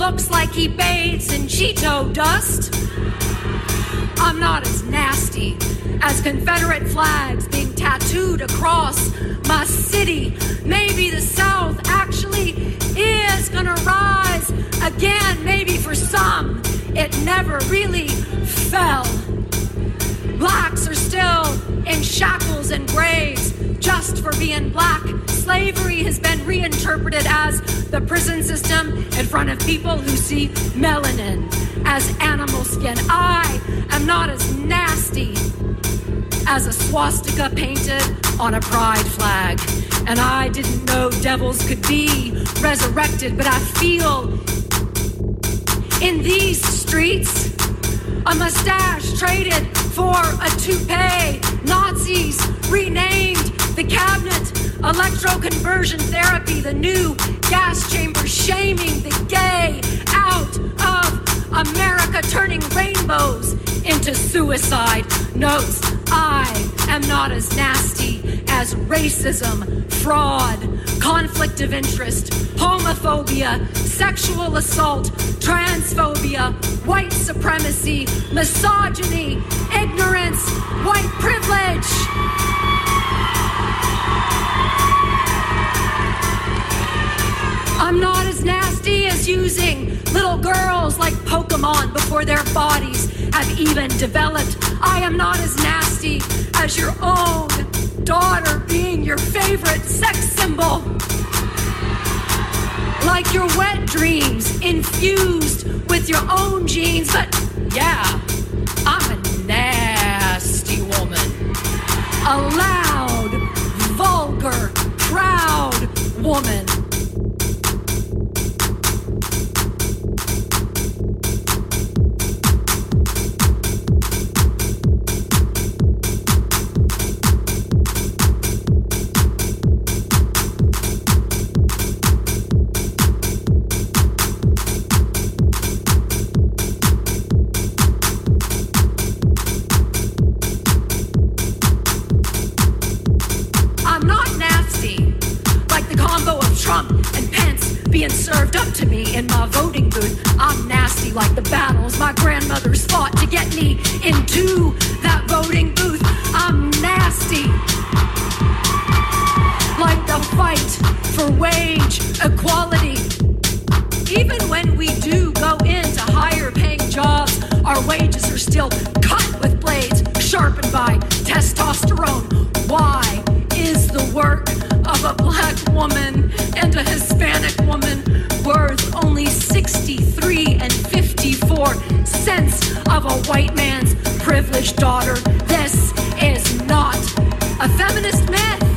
looks like he bathes in Cheeto dust. I'm not as nasty as Confederate flags being tattooed across my city. Maybe the South actually is gonna rise again. Maybe for some, it never really fell. Blacks are still in shackles and graves just for being black. Slavery has been reinterpreted as the prison system in front of people who see melanin as animal skin. I am not as nasty as a swastika painted on a pride flag. And I didn't know devils could be resurrected, but I feel in these streets a mustache traded for a toupee. Nazis renamed the cabinet electroconversion therapy, the new gas chamber shaming the gay out of America, turning rainbows into suicide notes. I am not as nasty as racism, fraud, conflict of interest, homophobia, sexual assault, transphobia, white supremacy, misogyny, ignorance, white privilege. I'm not as nasty as using little girls like Pokemon before their bodies have even developed. I am not as nasty as your own daughter being your favorite sex symbol. Like your wet dreams infused with your own genes, but yeah, I'm a nasty woman. A loud, vulgar, proud woman. A feminist myth.